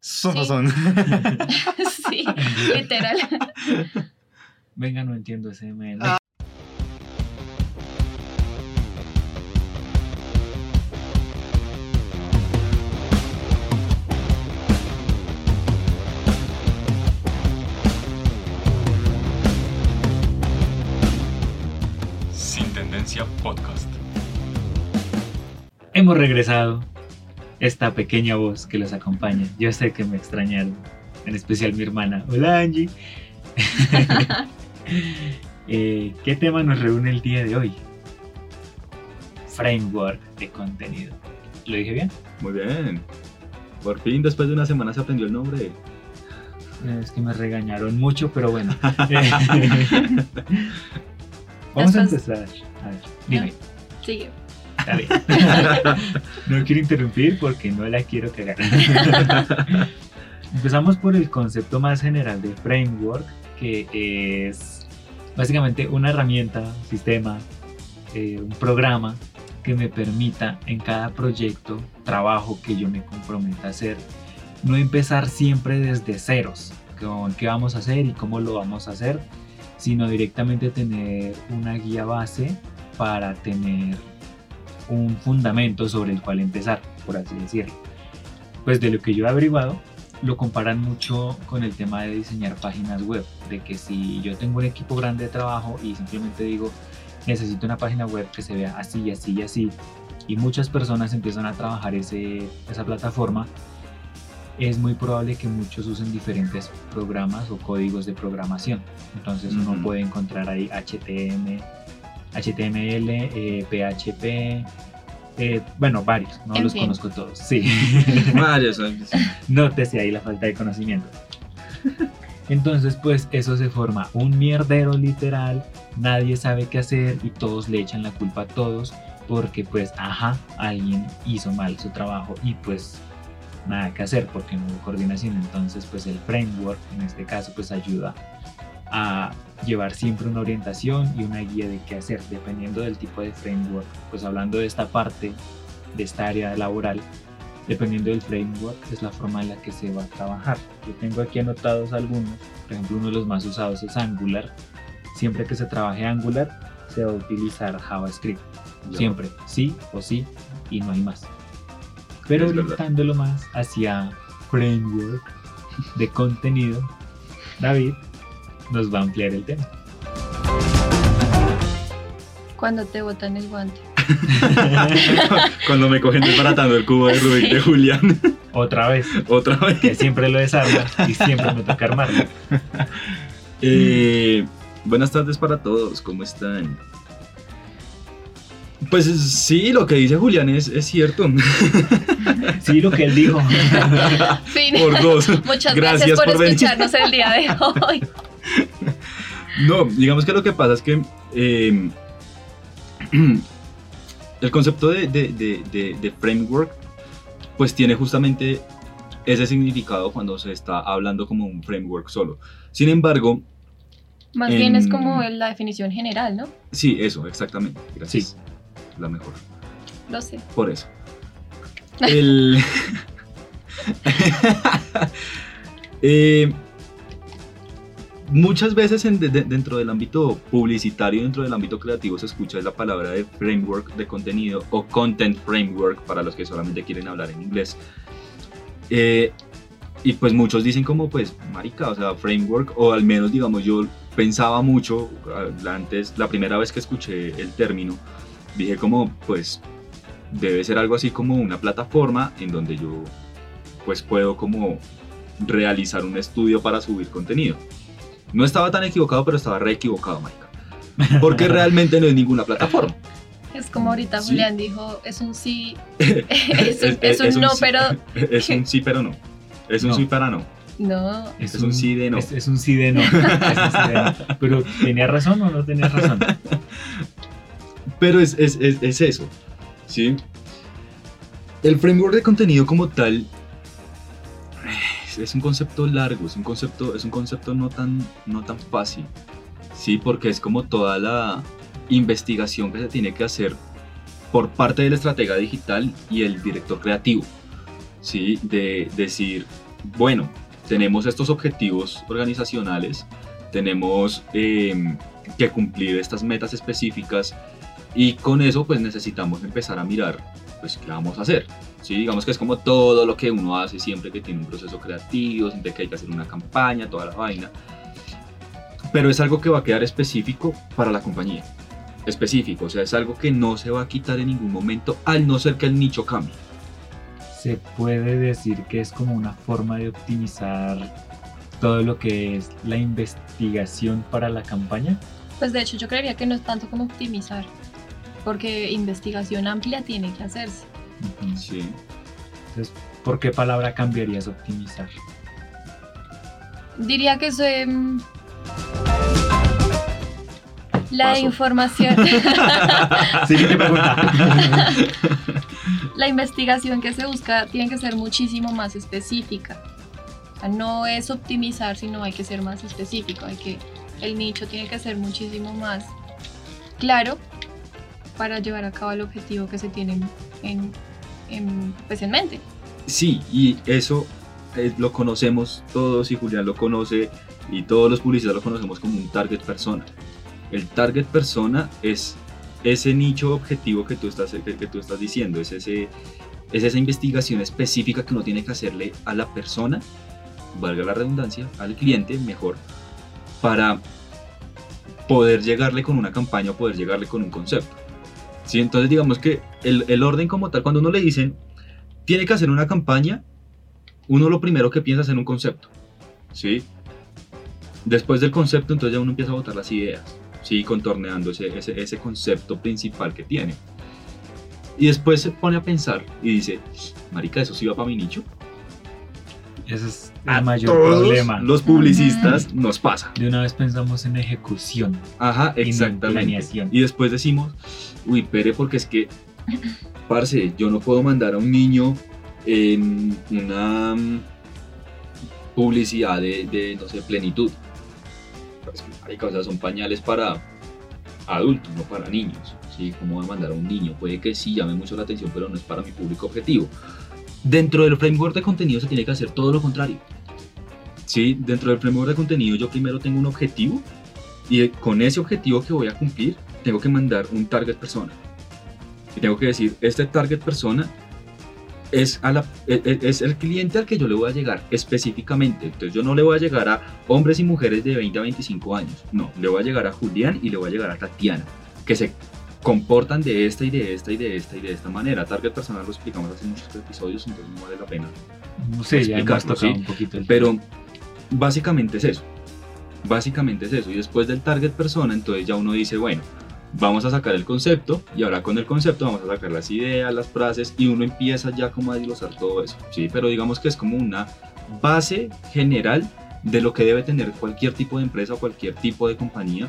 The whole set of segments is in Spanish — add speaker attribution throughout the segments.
Speaker 1: Son,
Speaker 2: Sí.
Speaker 1: son.
Speaker 2: sí, literal.
Speaker 3: Venga, no entiendo ese meme.
Speaker 1: Ah.
Speaker 4: Sin Tendencia Podcast.
Speaker 3: Hemos regresado. Esta pequeña voz que los acompaña. Yo sé que me extrañaron. En especial mi hermana. Hola Angie. Eh, ¿Qué tema nos reúne el día de hoy? Framework de contenido. ¿Lo dije bien?
Speaker 1: Muy bien. Por fin, después de una semana se aprendió el nombre.
Speaker 3: Eh, Es que me regañaron mucho, pero bueno. Vamos a
Speaker 2: Después-
Speaker 3: empezar. A ver, dime.
Speaker 2: Sigue.
Speaker 3: Dale. no quiero interrumpir porque no la quiero cagar. Empezamos por el concepto más general de framework, que es básicamente una herramienta, sistema, eh, un programa que me permita en cada proyecto, trabajo que yo me comprometa a hacer, no empezar siempre desde ceros, con qué vamos a hacer y cómo lo vamos a hacer, sino directamente tener una guía base para tener un fundamento sobre el cual empezar, por así decirlo. Pues de lo que yo he averiguado, lo comparan mucho con el tema de diseñar páginas web, de que si yo tengo un equipo grande de trabajo y simplemente digo, necesito una página web que se vea así y así y así, y muchas personas empiezan a trabajar ese, esa plataforma, es muy probable que muchos usen diferentes programas o códigos de programación. Entonces uno
Speaker 1: Ujú.
Speaker 3: puede encontrar ahí HTML, HTML, eh, PHP, eh, bueno, varios, no
Speaker 2: En
Speaker 3: los
Speaker 2: fin.
Speaker 3: conozco todos. Sí.
Speaker 1: Varios.
Speaker 3: Nótese ahí la falta de conocimiento. Entonces, pues eso se forma un mierdero literal, nadie sabe qué hacer y todos le echan la culpa a todos porque pues, ajá, alguien hizo mal su trabajo y pues nada que hacer porque no hubo coordinación. Entonces, pues el framework en este caso pues ayuda a llevar siempre una orientación y una guía de qué hacer dependiendo del tipo de framework. Pues hablando de esta parte, de esta área laboral, dependiendo del framework, es la forma en la que se va a trabajar. Yo tengo aquí anotados algunos, por ejemplo, uno de los más usados es Angular. Siempre que se trabaje Angular, se va a utilizar JavaScript. Siempre, sí o sí, y no hay más. Pero
Speaker 1: Es verdad.
Speaker 3: orientándolo más hacia framework de contenido, David nos va a ampliar el tema.
Speaker 2: Cuando te botan el guante.
Speaker 1: Cuando me cogen desbaratando el cubo de Rubik de Julián.
Speaker 3: Otra vez,
Speaker 1: Otra vez.
Speaker 3: que siempre lo desarma y siempre me toca armarlo.
Speaker 1: Eh, buenas tardes para todos, ¿cómo están? Pues sí, lo que dice Julián es, es cierto.
Speaker 3: Sí, lo que él dijo.
Speaker 2: Fin.
Speaker 1: Por dos.
Speaker 2: Muchas
Speaker 1: Gracias
Speaker 2: gracias, por,
Speaker 1: por venir.
Speaker 2: escucharnos el día de hoy.
Speaker 1: No, digamos que lo que pasa es que eh, el concepto de, de- de- de- de framework pues tiene justamente ese significado cuando se está hablando como un framework solo. Sin embargo,
Speaker 2: Más bien es
Speaker 1: En-
Speaker 2: como la definición general, ¿no?
Speaker 1: sí, eso, exactamente. Gracias. La mejor.
Speaker 2: Lo sé.
Speaker 1: Por eso. El... Eh, muchas veces en- de- de- dentro del ámbito publicitario, dentro del ámbito creativo, se escucha la palabra de framework de contenido o content framework para los que solamente quieren hablar en inglés. Eh, y pues muchos dicen como pues, marica, o sea, framework, o al menos digamos yo pensaba mucho ah, antes, la primera vez que escuché el término, dije como pues debe ser algo así como una plataforma en donde yo pues puedo como realizar un estudio para subir contenido. No estaba tan equivocado, pero estaba re equivocado, marica. Porque realmente no es ninguna plataforma.
Speaker 2: Es como ahorita
Speaker 1: Sí.
Speaker 2: Julián dijo, es un sí, es un, es un
Speaker 1: es
Speaker 2: no,
Speaker 1: sí-
Speaker 2: pero
Speaker 1: Es un sí, pero no. Es un
Speaker 3: No.
Speaker 1: sí para no.
Speaker 2: no.
Speaker 1: Es un sí de no.
Speaker 3: Es, es un sí de no. Es un sí de no. Pero ¿tenía razón o no tenía razón?
Speaker 1: Pero es, es, es, es eso. ¿Sí? El framework de contenido como tal es, un concepto largo, es un concepto, es un concepto no tan, no tan fácil. Sí, porque es como toda la investigación que se tiene que hacer por parte del estratega digital y el director creativo. ¿sí? De decir, bueno, tenemos estos objetivos organizacionales, tenemos eh, que cumplir estas metas específicas y con eso pues necesitamos empezar a mirar pues qué vamos a hacer. ¿Sí? Digamos que es como todo lo que uno hace siempre que tiene un proceso creativo, siempre que hay que hacer una campaña, toda la vaina. Pero es algo que va a quedar específico para la compañía. Específico, o sea, es algo que no se va a quitar en ningún momento al no ser que el nicho cambie.
Speaker 3: Se puede decir que es como una forma de optimizar todo lo que es la investigación para la campaña.
Speaker 2: Pues de hecho yo creería que no es tanto como optimizar, porque investigación amplia tiene que hacerse.
Speaker 1: Sí.
Speaker 3: Entonces, ¿por qué palabra cambiarías optimizar?
Speaker 2: Diría que soy... mm, La
Speaker 1: Paso.
Speaker 2: información,
Speaker 3: Siguiente pregunta.
Speaker 2: la investigación que se busca tiene que ser muchísimo más específica. O sea, no es optimizar, sino hay que ser más específico. Hay que, el nicho tiene que ser muchísimo más claro para llevar a cabo el objetivo que se tiene en, en, pues en mente.
Speaker 1: Sí, y eso eh, lo conocemos todos y Julián lo conoce y todos los publicistas lo conocemos como un target persona. El target persona es ese nicho objetivo que tú estás, que tú estás diciendo, es, ese, es esa investigación específica que uno tiene que hacerle a la persona, valga la redundancia, al cliente mejor, para poder llegarle con una campaña o poder llegarle con un concepto. ¿Sí? Entonces digamos que el, el orden como tal, cuando uno le dicen, tiene que hacer una campaña, uno lo primero que piensa es en un concepto, ¿sí? Después del concepto, entonces ya uno empieza a botar las ideas, ¿sí? Contorneando ese, ese, ese concepto principal que tiene. Y después se pone a pensar y dice, marica, eso sí va para mi nicho.
Speaker 3: Ese es
Speaker 1: A
Speaker 3: el mayor
Speaker 1: todos
Speaker 3: problema.
Speaker 1: Los publicistas nos pasa.
Speaker 3: De una vez pensamos en ejecución
Speaker 1: Ajá,
Speaker 3: en
Speaker 1: exactamente.
Speaker 3: planeación.
Speaker 1: Y después decimos, uy, pere, porque es que, parce, yo no puedo mandar a un niño en una mm, publicidad de, de, no sé, plenitud. Pues, marica, o sea, son pañales para adultos, no para niños. ¿sí? ¿Cómo voy a mandar a un niño? Puede que sí llame mucho la atención, pero no es para mi público objetivo. Dentro del framework de contenido se tiene que hacer todo lo contrario. ¿sí? Dentro del framework de contenido yo primero tengo un objetivo y con ese objetivo que voy a cumplir tengo que mandar un target persona. Y tengo que decir, este target persona es, a la- e- e- es el cliente al que yo le voy a llegar específicamente. Entonces yo no le voy a llegar a hombres y mujeres de 20 a 25 años. No, le voy a llegar a Julián y le voy a llegar a Tatiana, que se comportan de esta y de esta y de esta y de esta manera. Target personal lo explicamos hace muchos episodios, entonces no vale la pena
Speaker 3: No sé, ya
Speaker 1: explicarlo,
Speaker 3: tocado
Speaker 1: ¿sí?
Speaker 3: un poquito el
Speaker 1: pero básicamente es eso. Básicamente es eso. Y después del target persona, entonces ya uno dice, bueno, vamos a sacar el concepto y ahora con el concepto vamos a sacar las ideas, las frases y uno empieza ya como a desglosar todo eso. Sí, pero digamos que es como una base general de lo que debe tener cualquier tipo de empresa o cualquier tipo de compañía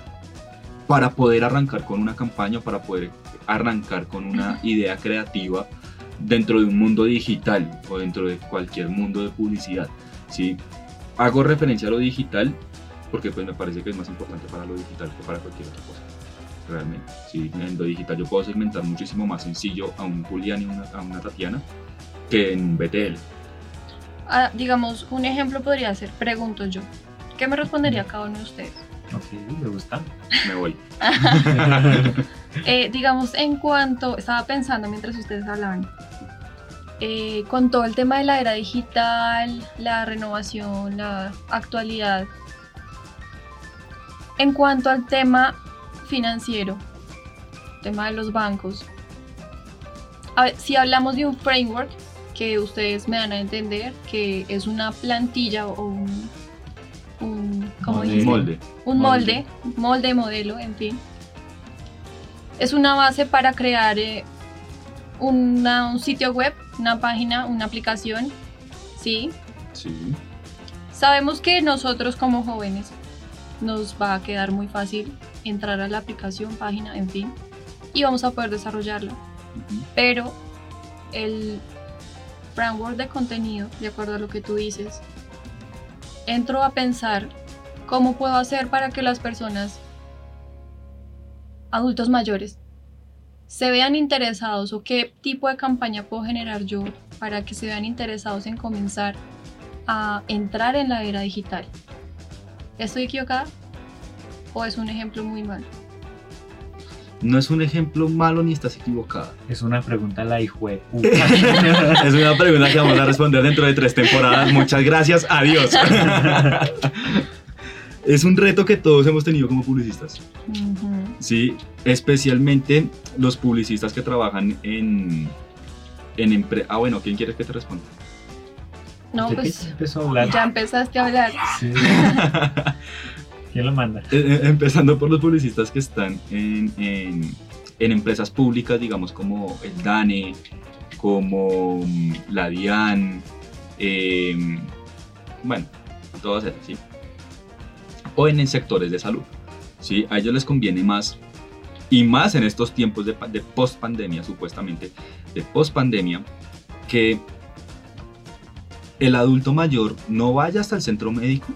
Speaker 1: para poder arrancar con una campaña, para poder arrancar con una idea creativa dentro de un mundo digital o dentro de cualquier mundo de publicidad. ¿sí? Hago referencia a lo digital porque pues me parece que es más importante para lo digital que para cualquier otra cosa. Realmente, ¿sí? en lo digital yo puedo segmentar muchísimo más sencillo a un Julián y una- a una Tatiana que en BTL.
Speaker 2: Ah, digamos, un ejemplo podría ser, pregunto yo, ¿qué me respondería cada uno de ustedes?
Speaker 3: Ok, me gusta.
Speaker 1: Me voy.
Speaker 2: Eh, digamos, en cuanto, estaba pensando mientras ustedes hablaban, eh, con todo el tema de la era digital, la renovación, la actualidad, en cuanto al tema financiero, tema de los bancos, a ver, si hablamos de un framework que ustedes me dan a entender que es una plantilla o un, un ¿cómo
Speaker 3: Modelo.
Speaker 2: dijiste?
Speaker 1: Molde.
Speaker 2: un
Speaker 1: Molde.
Speaker 2: molde, molde, modelo, en fin. Es una base para crear eh, una- un sitio web, una página, una aplicación, ¿sí?
Speaker 1: Sí.
Speaker 2: Sabemos que nosotros como jóvenes nos va a quedar muy fácil entrar a la aplicación, página, en fin, y vamos a poder desarrollarla. Pero el framework de contenido, de acuerdo a lo que tú dices, entro a pensar cómo puedo hacer para que las personas, adultos mayores, se vean interesados o qué tipo de campaña puedo generar yo para que se vean interesados en comenzar a entrar en la era digital. ¿Estoy equivocada? ¿O es un ejemplo muy malo?
Speaker 1: No es un ejemplo malo ni estás equivocada.
Speaker 3: Es una pregunta la hijo de
Speaker 1: es una pregunta que vamos a responder dentro de tres temporadas. Muchas gracias. Adiós. es un reto que todos hemos tenido como publicistas. Sí, especialmente los publicistas que trabajan en, en empresas. Ah, bueno, ¿quién quieres que te responda?
Speaker 2: No, pues
Speaker 3: empezó a hablar.
Speaker 2: ya empezaste a hablar.
Speaker 3: Sí. ¿Quién lo manda?
Speaker 1: Eh, eh, Empezando por los publicistas que están en, en- en empresas públicas, digamos como el DANE, como mm, la DIAN, em, bueno, todas esas, ¿sí? O en, sectores de salud, ¿sí? A ellos les conviene más, y más en estos tiempos de, de post-pandemia, supuestamente, de post-pandemia, que el adulto mayor no vaya hasta el centro médico,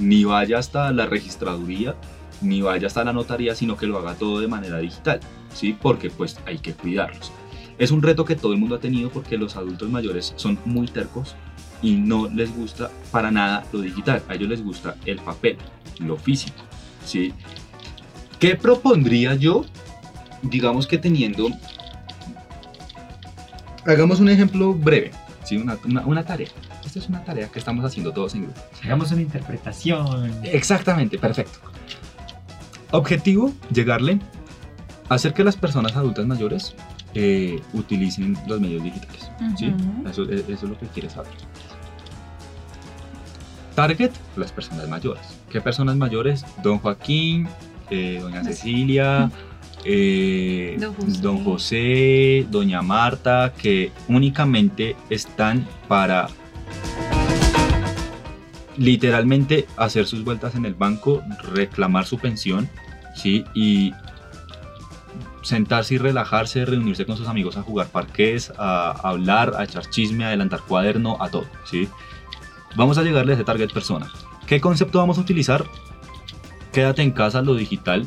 Speaker 1: ni vaya hasta la registraduría, ni vaya hasta la notaría, sino que lo haga todo de manera digital, ¿sí? Porque pues hay que cuidarlos. Es un reto que todo el mundo ha tenido porque los adultos mayores son muy tercos y no les gusta para nada lo digital. A ellos les gusta el papel, lo físico, ¿sí? ¿Qué propondría yo? Digamos que teniendo... Hagamos un ejemplo breve, ¿sí? Una, una- una tarea. Esta es una tarea que estamos haciendo todos en grupo.
Speaker 3: Hagamos una interpretación.
Speaker 1: Exactamente, perfecto. Objetivo, llegarle a hacer que las personas adultas mayores eh, utilicen los medios digitales. ¿sí? Eso, e- eso es lo que quieres saber. Target, las personas mayores. ¿Qué personas mayores? Don Joaquín, eh, doña Cecilia, eh,
Speaker 2: Don José.
Speaker 1: don José, doña Marta, que únicamente están para literalmente hacer sus vueltas en el banco, reclamar su pensión, ¿sí? Y sentarse y relajarse, reunirse con sus amigos a jugar parqués, a, a hablar, a echar chisme, a adelantar cuaderno, a todo, ¿sí? Vamos a llegarle a ese target persona. ¿Qué concepto vamos a utilizar? Quédate en casa, lo digital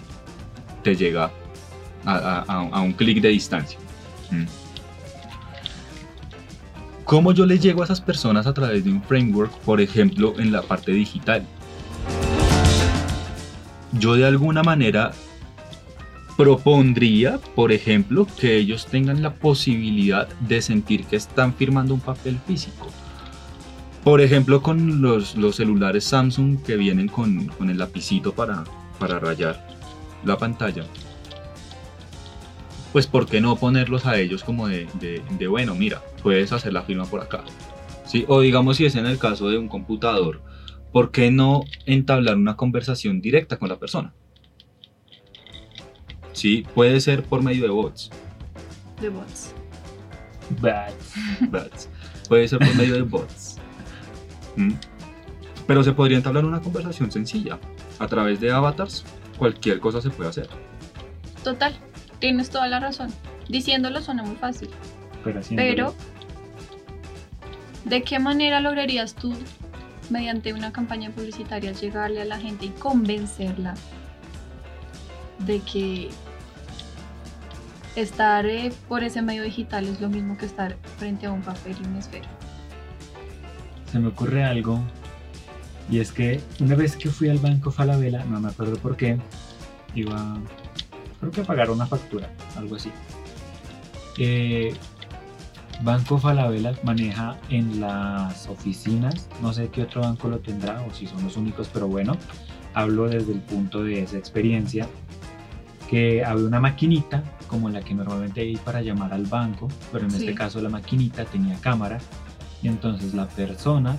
Speaker 1: te llega a, a- un clic de distancia. ¿Mm? ¿Cómo yo le llego a esas personas a través de un framework, por ejemplo, en la parte digital? Yo de alguna manera propondría, por ejemplo, que ellos tengan la posibilidad de sentir que están firmando un papel físico. Por ejemplo, con los, los celulares Samsung que vienen con, con el lapicito para, para rayar la pantalla. Pues, ¿por qué no ponerlos a ellos como de, de- de, bueno, mira, puedes hacer la firma por acá? ¿Sí? O digamos, si es en el caso de un computador, ¿por qué no entablar una conversación directa con la persona? Sí, puede ser por medio de bots.
Speaker 2: De bots.
Speaker 3: Bad.
Speaker 1: bots. Puede ser por medio de bots. ¿Mm? Pero se podría entablar una conversación sencilla. A través de avatars, cualquier cosa se puede hacer.
Speaker 2: Total, tienes toda la razón. Diciéndolo suena muy fácil.
Speaker 3: Pero,
Speaker 2: ¿de qué manera lograrías tú, mediante una campaña publicitaria, llegarle a la gente y convencerla de que estar eh, por ese medio digital es lo mismo que estar frente a un papel y una esfera?
Speaker 3: Se me ocurre algo. Y es que una vez que fui al banco Falabella, no me acuerdo por qué, iba, creo que a pagar una factura, algo así. Eh, banco Falabella maneja en las oficinas, no sé qué otro banco lo tendrá o si son los únicos, pero bueno, hablo desde el punto de esa experiencia, que había una maquinita como la que normalmente hay para llamar al banco, pero en
Speaker 2: Sí.
Speaker 3: este caso la maquinita tenía cámara y entonces la persona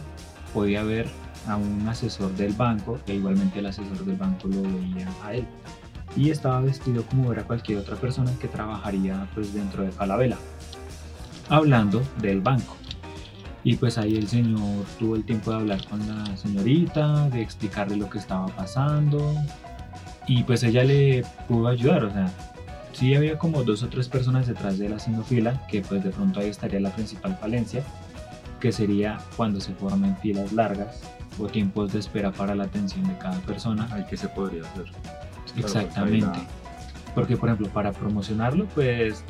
Speaker 3: podía ver a un asesor del banco e igualmente el asesor del banco lo veía a él. Y estaba vestido como era cualquier otra persona que trabajaría pues dentro de Falabella hablando del banco. Y pues ahí el señor tuvo el tiempo de hablar con la señorita de explicarle lo que estaba pasando y pues ella le pudo ayudar. O sea sí había como dos o tres personas detrás de él haciendo fila que pues de pronto ahí estaría la principal falencia que sería cuando se formen filas largas o tiempos de espera para la atención de cada persona.
Speaker 1: Ay, ¿qué se podría hacer?
Speaker 3: Exactamente.
Speaker 1: Claro,
Speaker 3: Porque, por ejemplo, para promocionarlo, pues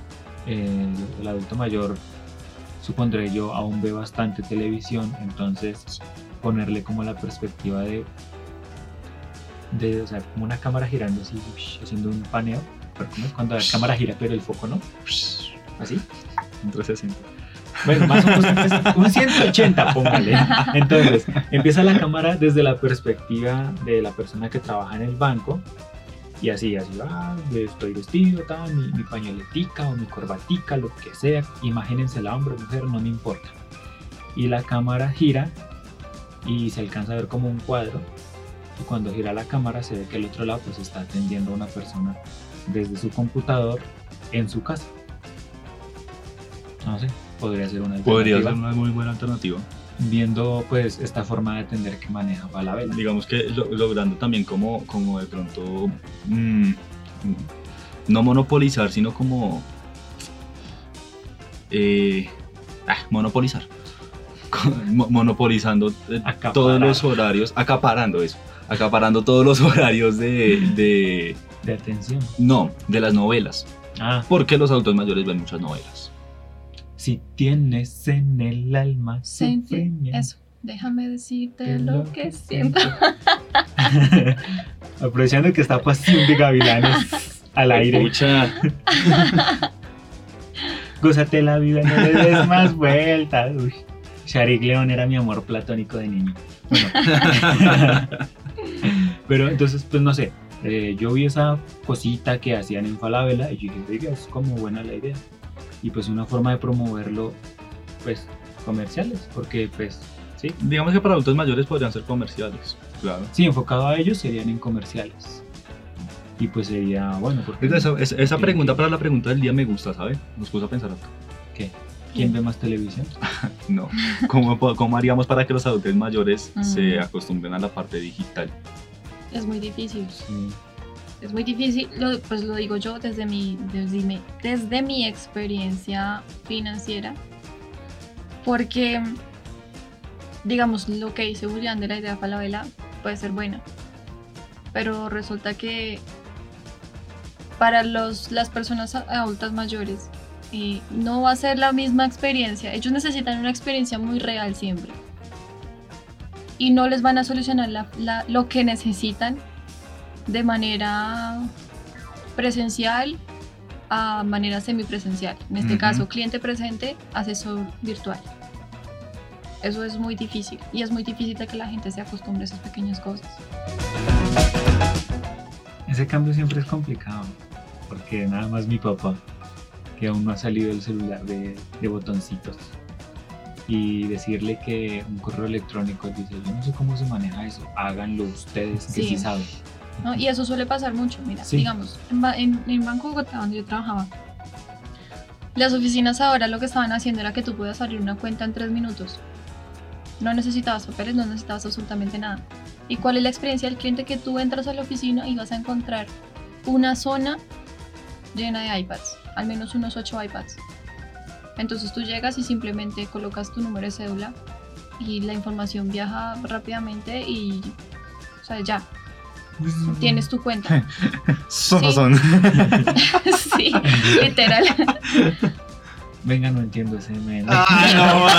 Speaker 3: eh, el adulto mayor, supondré yo, aún ve bastante televisión, entonces ponerle como la perspectiva de, de o sea, como una cámara girando así, haciendo un paneo, pero cuando la cámara gira pero el foco no, así.
Speaker 1: Un 360.
Speaker 3: Bueno, más o menos un 180, póngale. Entonces, empieza la cámara desde la perspectiva de la persona que trabaja en el banco. Y así, así, ah, estoy vestido, tal, mi, mi pañoletica o mi corbatica, lo que sea. Imagínensela, hombre, mujer, no me importa. Y la cámara gira y se alcanza a ver como un cuadro. Y cuando gira la cámara se ve que el otro lado pues está atendiendo a una persona desde su computador en su casa. No sé, podría ser una
Speaker 1: Podría ser una muy buena alternativa.
Speaker 3: Viendo pues esta forma de atender que maneja Falabella.
Speaker 1: Digamos que lo- logrando también como, como de pronto mm, no monopolizar, sino como eh, ah, monopolizar. Mo- Monopolizando eh,
Speaker 3: Acaparar.
Speaker 1: todos los horarios, acaparando eso, acaparando todos los horarios de, de
Speaker 3: De atención.
Speaker 1: no, de las novelas,
Speaker 3: Ah,
Speaker 1: porque los adultos mayores ven muchas novelas.
Speaker 3: Si tienes en el alma sufrimiento.
Speaker 2: eso. Déjame decirte
Speaker 3: que
Speaker 2: lo que siento.
Speaker 3: Aprovechando que está Pasión de Gavilanes al aire. Gózate la vida, no le des más vueltas. Uy. Sharik León era mi amor platónico de niño. Bueno. Pero entonces, pues no sé. eh, yo vi esa cosita que hacían en Falabella y yo dije, es como buena la idea. Y pues una forma de promoverlo, pues comerciales, porque pues sí,
Speaker 1: Digamos que para adultos mayores podrían ser comerciales, claro.
Speaker 3: sí, enfocado a ellos serían en comerciales. Y pues sería bueno, porque
Speaker 1: esa, esa- esa pregunta para la pregunta del día me gusta, ¿sabe? Nos puso a pensar acá.
Speaker 3: ¿qué? ¿Quién ve más televisión?
Speaker 1: No. ¿Cómo, cómo haríamos para que los adultos mayores se acostumbren a la parte digital?
Speaker 2: Es muy difícil.
Speaker 3: Sí.
Speaker 2: Es muy difícil, pues lo digo yo desde mi, desde desde mi experiencia financiera, porque, digamos, lo que dice Julián de la idea Falabella puede ser buena, pero resulta que para los, las personas adultas mayores eh, no va a ser la misma experiencia, ellos necesitan una experiencia muy real siempre. Y no les van a solucionar lo que necesitan de manera presencial a manera semipresencial. En este caso, cliente presente, asesor virtual. Eso es muy difícil y es muy difícil de que la gente se acostumbre a esas pequeñas cosas.
Speaker 3: Ese cambio siempre es complicado, porque nada más mi papá, que aún no ha salido el celular de, de botoncitos, y decirle que un correo electrónico dice, yo no sé cómo se maneja eso, háganlo ustedes que
Speaker 2: Sí.
Speaker 3: sí saben.
Speaker 2: ¿No? Y eso suele pasar mucho. Mira,
Speaker 3: Sí.
Speaker 2: digamos, en, en, en Banco Bogotá, donde yo trabajaba, las oficinas ahora lo que estaban haciendo era que tú podías abrir una cuenta en tres minutos. No necesitabas papeles, no necesitabas absolutamente nada. ¿Y cuál es la experiencia del cliente? Que tú entras a la oficina y vas a encontrar una zona llena de iPads, al menos unos 8 iPads. Entonces tú llegas y simplemente colocas tu número de cédula y la información viaja rápidamente y, o sea, ya, tienes tu cuenta.
Speaker 1: Son,
Speaker 2: Sí.
Speaker 1: son.
Speaker 2: sí, literal.
Speaker 3: Venga, no entiendo ese meme.
Speaker 1: Ah,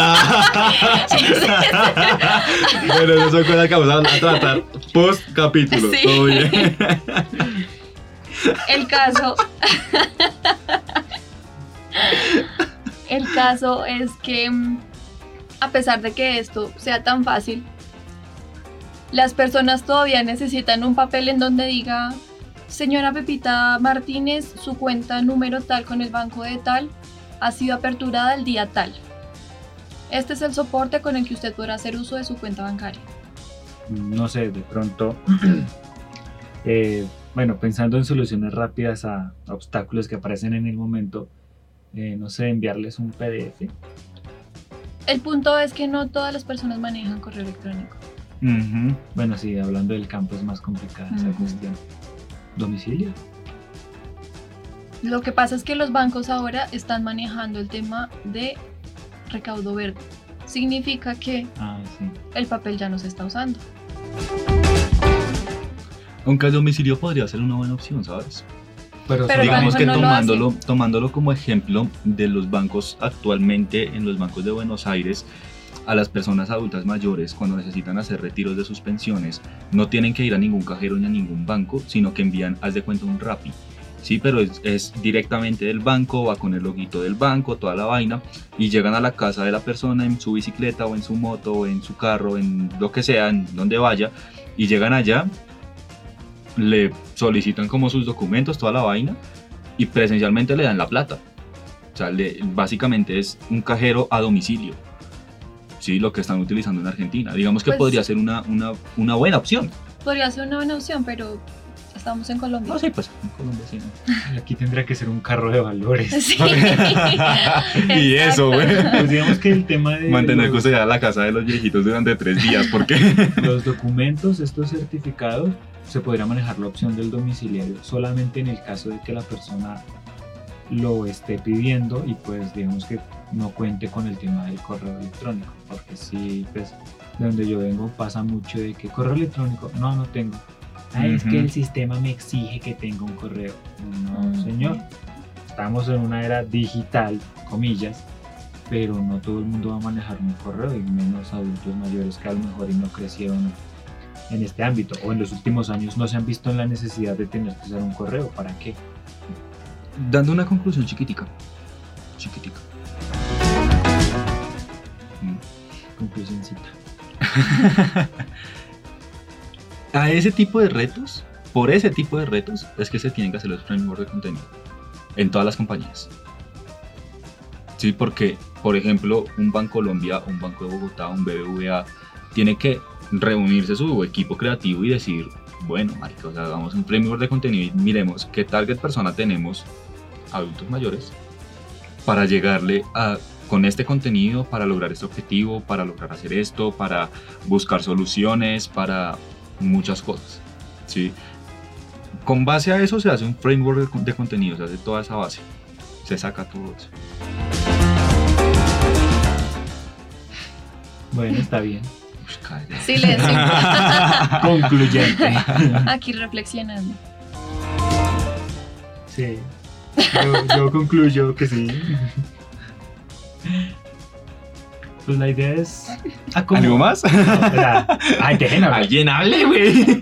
Speaker 1: no. bueno, eso son cosas que vamos a tratar post capítulo.
Speaker 2: Sí.
Speaker 1: Todo bien.
Speaker 2: El caso. El caso es que, mm, a pesar de que esto sea tan fácil, las personas todavía necesitan un papel en donde diga, señora Pepita Martínez, su cuenta número tal con el banco de tal ha sido aperturada el día tal. Este es el soporte con el que usted podrá hacer uso de su cuenta bancaria.
Speaker 3: no sé, de pronto, eh, bueno, pensando en soluciones rápidas a, a obstáculos que aparecen en el momento, eh, no sé, enviarles un PDF.
Speaker 2: El punto es que no todas las personas manejan correo electrónico.
Speaker 3: Bueno, sí, hablando del campo es más complicada esa cuestión. Domicilio.
Speaker 2: Lo que pasa es que los bancos ahora están manejando el tema de recaudo verde. Significa que
Speaker 3: Ah, sí.
Speaker 2: el papel ya no se está usando.
Speaker 1: Aunque el domicilio podría ser una buena opción, ¿sabes?
Speaker 3: Pero,
Speaker 1: Digamos que
Speaker 2: no lo
Speaker 1: tomándolo, tomándolo como ejemplo de los bancos actualmente, en los bancos de Buenos Aires, a las personas adultas mayores cuando necesitan hacer retiros de sus pensiones no tienen que ir a ningún cajero ni a ningún banco, sino que envían, haz de cuenta, un Rappi. Sí, pero es, directamente del banco, va con el loguito del banco, toda la vaina, y llegan a la casa de la persona en su bicicleta o en su moto o en su carro, en lo que sea, en donde vaya, y llegan allá, le solicitan como sus documentos, toda la vaina, y presencialmente le dan la plata. O sea, básicamente es un cajero a domicilio. Sí, lo que están utilizando en Argentina. Digamos que
Speaker 2: Pues-
Speaker 1: podría ser una, una, una buena opción.
Speaker 2: Podría ser una buena opción, pero estamos en Colombia.
Speaker 1: No sé, pues en Colombia sí. ¿no?
Speaker 3: Aquí tendría que ser un carro de valores.
Speaker 2: Sí.
Speaker 1: y eso, güey.
Speaker 3: Pues digamos que el tema de
Speaker 1: Mantener
Speaker 3: los,
Speaker 1: custodiada la casa de los viejitos durante tres días, porque
Speaker 3: los documentos, estos certificados, se podría manejar la opción del domiciliario solamente en el caso de que la persona lo esté pidiendo y pues digamos que no cuente con el tema del correo electrónico, porque sí, pues de donde yo vengo pasa mucho de que correo electrónico, no, no tengo. Ah, es que el sistema me exige que tenga un correo. No, señor. Estamos en una era digital, comillas, pero no todo el mundo va a manejar un correo y menos adultos mayores que a lo mejor y no crecieron en este ámbito o en los últimos años no se han visto en la necesidad de tener que usar un correo. ¿Para qué?
Speaker 1: dando una conclusión chiquitica. Chiquitica.
Speaker 3: Conclusioncita.
Speaker 1: A ese tipo de retos, por ese tipo de retos, es que se tienen que hacer los frameworks de contenido en todas las compañías. Sí, porque, por ejemplo, un Banco Colombia, un Banco de Bogotá, un BBVA, tiene que reunirse su equipo creativo y decir, bueno, marica, o sea, hagamos un framework de contenido y miremos qué target persona tenemos, adultos mayores, para llegarle a con este contenido para lograr este objetivo, para lograr hacer esto, para buscar soluciones, para muchas cosas. ¿sí? Con base a eso se hace un framework de, con- de contenido, se hace toda esa base, se saca todo eso.
Speaker 3: Bueno, está bien.
Speaker 2: Silencio.
Speaker 3: Concluyente.
Speaker 2: Aquí reflexionando.
Speaker 3: Sí. Yo, yo concluyo que sí. Pues la idea es. acomodar-
Speaker 1: ¿Algo más?
Speaker 3: O sea, ay, hablar.
Speaker 1: ¿Alguien hable, güey?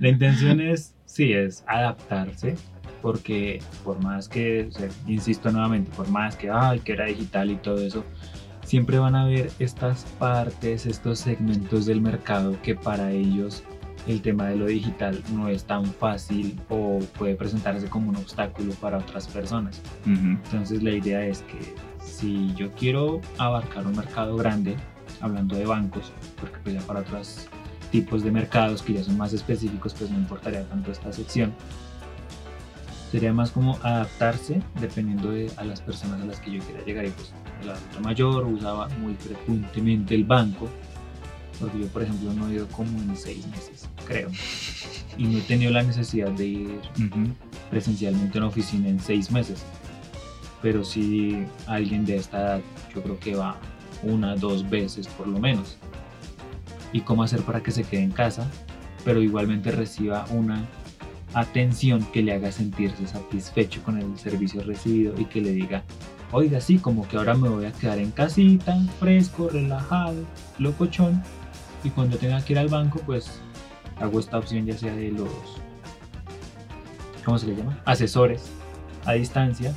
Speaker 3: La intención es, sí, es adaptarse, porque por más que, o sea, insisto nuevamente, por más que, ay, que era digital y todo eso, siempre van a haber estas partes, estos segmentos del mercado que para ellos el tema de lo digital no es tan fácil o puede presentarse como un obstáculo para otras personas.
Speaker 1: Ujú.
Speaker 3: Entonces la idea es que si yo quiero abarcar un mercado grande, hablando de bancos, porque pues ya para otros tipos de mercados que ya son más específicos, pues no importaría tanto esta sección. Sería más como adaptarse dependiendo de a las personas a las que yo quiera llegar. Y pues el adulto mayor usaba muy frecuentemente el banco, porque yo por ejemplo no he ido como en seis meses, creo. Y no he tenido la necesidad de ir presencialmente en oficina en seis meses. Pero si alguien de esta edad, yo creo que va una, dos veces por lo menos. ¿Y cómo hacer para que se quede en casa, pero igualmente reciba una atención que le haga sentirse satisfecho con el servicio recibido y que le diga, oiga, sí, como que ahora me voy a quedar en casita, fresco, relajado, locochón, y cuando tenga que ir al banco, pues hago esta opción ya sea de los ¿cómo se le llama? Asesores a distancia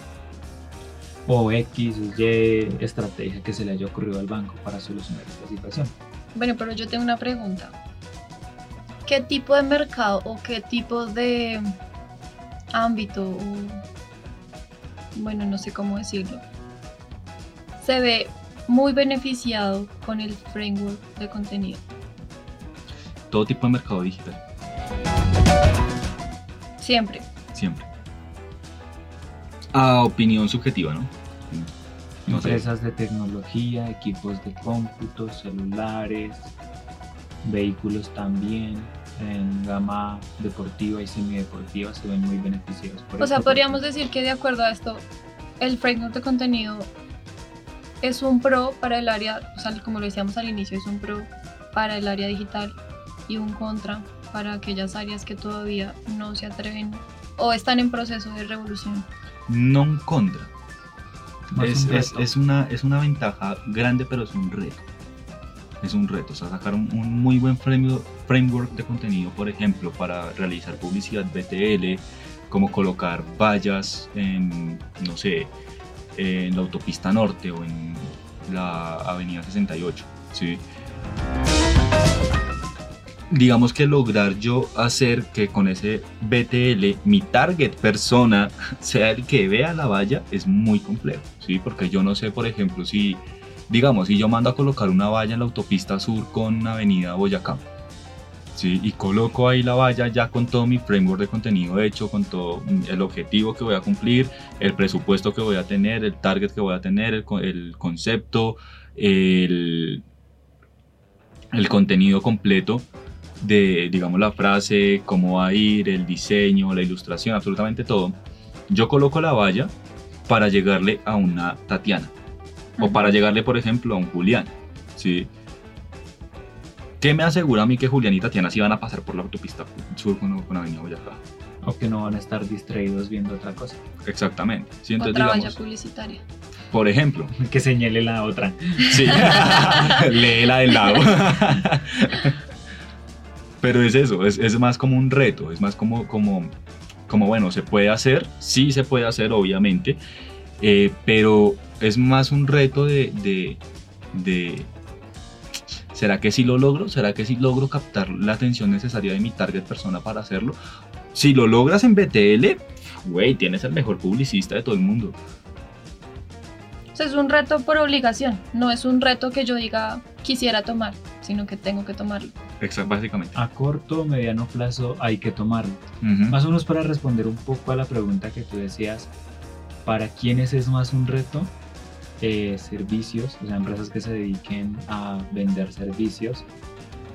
Speaker 3: o X o Y estrategia que se le haya ocurrido al banco para solucionar esta situación.
Speaker 2: Bueno, pero yo tengo una pregunta. ¿Qué tipo de mercado o qué tipo de ámbito o bueno, no sé cómo decirlo, se ve muy beneficiado con el framework de contenido?
Speaker 1: Todo tipo de mercado digital,
Speaker 2: Siempre.
Speaker 1: siempre. A opinión subjetiva, ¿no? No sé.
Speaker 3: Empresas de tecnología, equipos de cómputo, celulares, vehículos también, en gama deportiva y semideportiva se ven muy beneficiados. por
Speaker 2: O sea, podríamos decir que de acuerdo a esto, el framework de contenido es un pro para el área, o sea, como lo decíamos al inicio, es un pro para el área digital y un contra para aquellas áreas que todavía no se atreven o están en proceso de revolución.
Speaker 1: no en contra. Es,
Speaker 3: un
Speaker 1: es- una, es una ventaja grande, pero es un reto. Es un reto. O sea, sacar un, un muy buen frame- framework de contenido, por ejemplo, para realizar publicidad BTL, como colocar vallas en, no sé, en la autopista norte o en la avenida 68. ¿sí? Digamos que lograr yo hacer que con ese BTL mi target persona sea el que vea la valla es muy complejo, ¿sí? Porque yo no sé, por ejemplo, si, digamos, si yo mando a colocar una valla en la autopista sur con Avenida Boyacá, ¿sí? Y coloco ahí la valla ya con todo mi framework de contenido hecho, con todo mm, el objetivo que voy a cumplir, el presupuesto que voy a tener, el target que voy a tener, el, el concepto, el, el contenido completo de, digamos, la frase, cómo va a ir, el diseño, la ilustración, absolutamente todo. Yo coloco la valla para llegarle a una Tatiana o para llegarle, por ejemplo, a un Julián. ¿sí? ¿Qué me asegura a mí que Julián y Tatiana sí van a pasar por la autopista sur con, con Avenida Boyacá?
Speaker 3: O que no van a estar distraídos viendo otra cosa.
Speaker 1: Exactamente. ¿sí? Entonces,
Speaker 2: Otra valla publicitaria.
Speaker 1: por ejemplo,
Speaker 3: Que señale la otra.
Speaker 1: Sí. Lee la del lado. Pero es eso, es, es más como un reto, es más como, como, como, bueno, se puede hacer, sí se puede hacer, obviamente, eh, pero es más un reto de, de, de, ¿será que sí lo logro? ¿Será que sí logro captar la atención necesaria de mi target persona para hacerlo? Si lo logras en BTL, güey, tienes el mejor publicista de todo el mundo.
Speaker 2: Es un reto por obligación, no es un reto que yo diga quisiera tomar, sino que tengo que tomarlo.
Speaker 1: Exacto, básicamente.
Speaker 3: A corto o mediano plazo hay que tomarlo. Más o menos para responder un poco a la pregunta que tú decías, ¿para quiénes es más un reto? Eh, servicios, o sea, empresas que se dediquen a vender servicios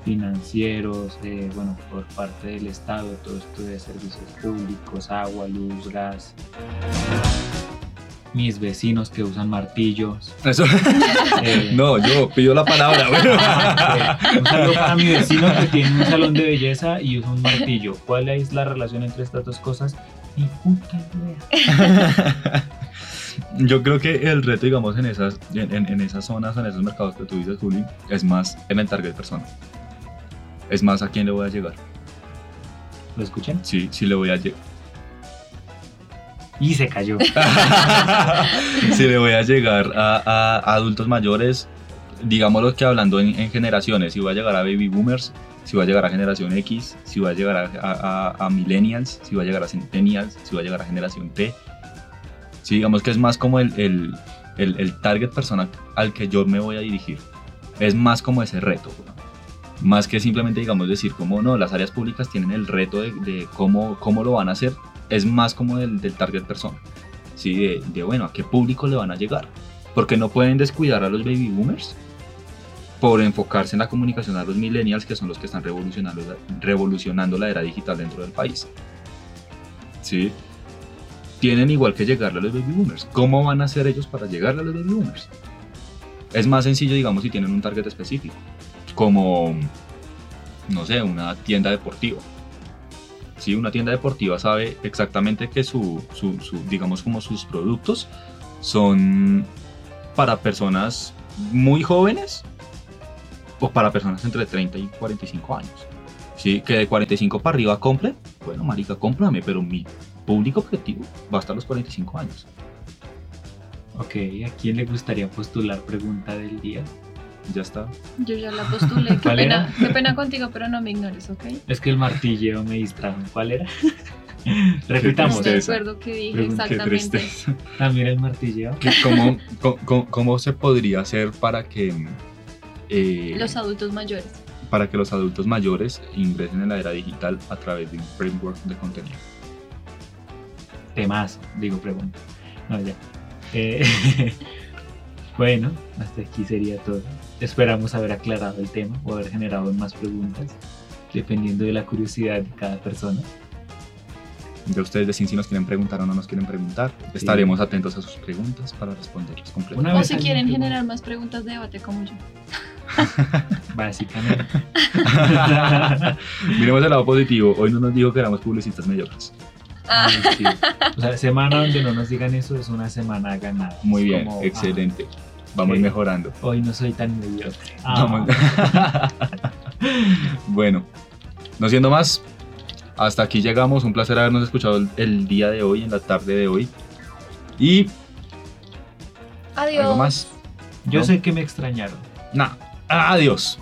Speaker 3: financieros, eh, bueno, por parte del Estado, todo esto de servicios públicos, agua, luz, gas. Mis vecinos que usan martillos.
Speaker 1: Eso.
Speaker 3: eh,
Speaker 1: No, yo pido la palabra, bueno.
Speaker 3: Un saludo para mi vecino que tiene un salón de belleza y usa un martillo. ¿Cuál es la relación entre estas dos cosas? Ni puta idea.
Speaker 1: Yo creo que el reto, digamos, en esas, en, en- en esas zonas, en esos mercados que tú dices, Juli, es más en el target persona. Es más a quién le voy a llegar.
Speaker 3: ¿Lo escuchan?
Speaker 1: Sí, sí le voy a llegar.
Speaker 3: Y se cayó.
Speaker 1: si le voy a llegar a, adultos mayores, digámoslo que hablando en, en generaciones, si voy a llegar a baby boomers, si voy a llegar a generación X, si voy a llegar a, a- millennials, si voy a llegar a centennials, si voy a llegar a generación T. Sí, digamos que es más como el, el- el- target persona al que yo me voy a dirigir. Es más como ese reto. Más que simplemente, digamos, decir como no, las áreas públicas tienen el reto de, de cómo, cómo lo van a hacer. Es más como del, del target persona. ¿sí? De, de, bueno, a qué público le van a llegar. Porque no pueden descuidar a los baby boomers por enfocarse en la comunicación a los millennials, que son los que están revolucionando, revolucionando la era digital dentro del país. ¿Sí? Tienen igual que llegarle a los baby boomers. ¿Cómo van a hacer ellos para llegarle a los baby boomers? Es más sencillo, digamos, si tienen un target específico, como, no sé, una tienda deportiva. Sí, una tienda deportiva sabe exactamente que su, su- digamos como sus productos son para personas muy jóvenes o para personas entre 30 y 45 años. Sí, que de 45 para arriba compre, bueno, marica, cómprame, pero mi público objetivo va hasta los 45 años.
Speaker 3: Ok, ¿a quién le gustaría postular pregunta del día?
Speaker 1: Ya está.
Speaker 2: Yo ya la postulé. Qué
Speaker 3: ¿Cuál
Speaker 2: pena, qué pena contigo, pero no me ignores, ¿ok?
Speaker 3: Es que el martilleo me distrajo. ¿Cuál era? Repitamos.
Speaker 2: No recuerdo qué dije
Speaker 3: Pregunta,
Speaker 1: Qué
Speaker 2: exactamente.
Speaker 1: tristeza.
Speaker 3: También el martilleo.
Speaker 1: Que ¿Cómo, cómo- cómo- se podría hacer para que, eh,
Speaker 2: Los adultos mayores.
Speaker 1: para que los adultos mayores ingresen en la era digital a través de un framework de contenido?
Speaker 3: Temazo, digo pregunta. No, ya. Eh, bueno, hasta aquí sería todo. Esperamos haber aclarado el tema o haber generado más preguntas, dependiendo de la curiosidad de cada persona.
Speaker 1: Ya ustedes deciden si nos quieren preguntar o no nos quieren preguntar. Estaremos atentos a sus preguntas para responderlas completamente.
Speaker 2: O si quieren generar más preguntas de debate como yo.
Speaker 3: Básicamente.
Speaker 1: Miremos el lado positivo. Hoy no nos dijo que éramos publicistas mediocres.
Speaker 2: Ah,
Speaker 3: Ay, sí. O sea, semana donde no nos digan eso es una semana ganada.
Speaker 1: Muy
Speaker 3: Es
Speaker 1: bien,
Speaker 3: como,
Speaker 1: excelente. Vamos
Speaker 3: ok.
Speaker 1: mejorando.
Speaker 3: hoy no soy tan mediocre. Ah,
Speaker 1: Vamos. bueno, no siendo más, hasta aquí llegamos. Un placer habernos escuchado el, el día de hoy, en la tarde de hoy. Y
Speaker 2: adiós.
Speaker 1: algo más.
Speaker 3: Yo
Speaker 1: ¿no?
Speaker 3: sé que me extrañaron.
Speaker 1: Nada. Adiós.